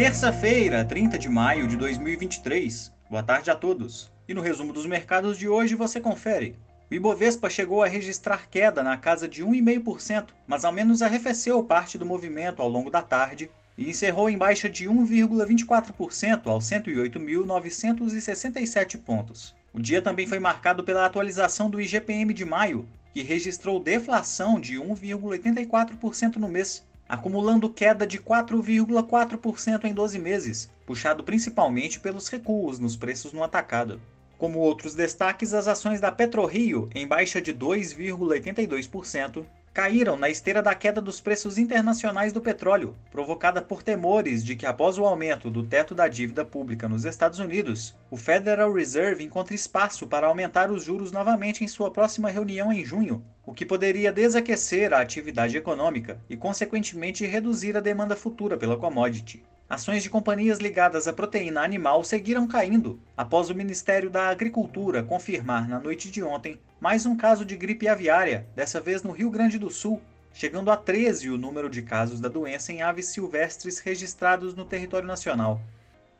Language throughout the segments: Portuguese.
Terça-feira, 30 de maio de 2023. Boa tarde a todos. E no resumo dos mercados de hoje você confere. O Ibovespa chegou a registrar queda na casa de 1,5%, mas ao menos arrefeceu parte do movimento ao longo da tarde e encerrou em baixa de 1,24% aos 108.967 pontos. O dia também foi marcado pela atualização do IGPM de maio, que registrou deflação de 1,84% no mês, acumulando queda de 4,4% em 12 meses, puxado principalmente pelos recuos nos preços no atacado. Como outros destaques, as ações da PetroRio, em baixa de 2,82%, caíram na esteira da queda dos preços internacionais do petróleo, provocada por temores de que, após o aumento do teto da dívida pública nos Estados Unidos, o Federal Reserve encontre espaço para aumentar os juros novamente em sua próxima reunião em junho, o que poderia desaquecer a atividade econômica e, consequentemente, reduzir a demanda futura pela commodity. Ações de companhias ligadas à proteína animal seguiram caindo após o Ministério da Agricultura confirmar na noite de ontem mais um caso de gripe aviária, dessa vez no Rio Grande do Sul, chegando a 13 o número de casos da doença em aves silvestres registrados no território nacional.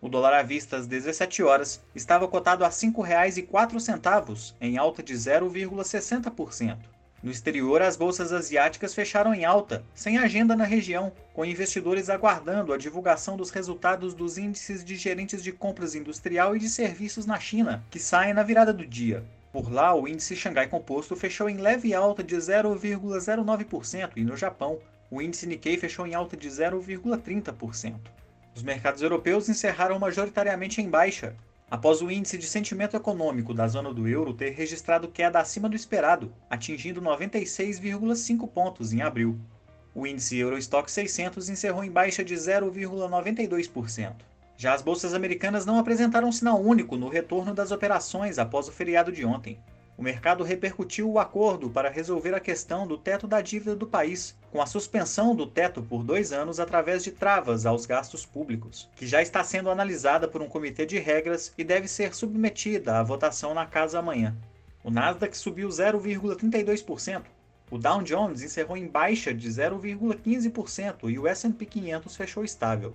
O dólar à vista às 17 horas estava cotado a R$ 5,04, em alta de 0,60%. No exterior, as bolsas asiáticas fecharam em alta, sem agenda na região, com investidores aguardando a divulgação dos resultados dos índices de gerentes de compras industrial e de serviços na China, que saem na virada do dia. Por lá, o índice Xangai Composto fechou em leve alta de 0,09% e no Japão, o índice Nikkei fechou em alta de 0,30%. Os mercados europeus encerraram majoritariamente em baixa, após o índice de sentimento econômico da zona do euro ter registrado queda acima do esperado, atingindo 96,5 pontos em abril. O índice Eurostock 600 encerrou em baixa de 0,92%. Já as bolsas americanas não apresentaram sinal único no retorno das operações após o feriado de ontem o mercado repercutiu o acordo para resolver a questão do teto da dívida do país, com a suspensão do teto por dois anos através de travas aos gastos públicos, que já está sendo analisada por um comitê de regras e deve ser submetida à votação na casa amanhã. O Nasdaq subiu 0,32%. O Dow Jones encerrou em baixa de 0,15% e o S&P 500 fechou estável.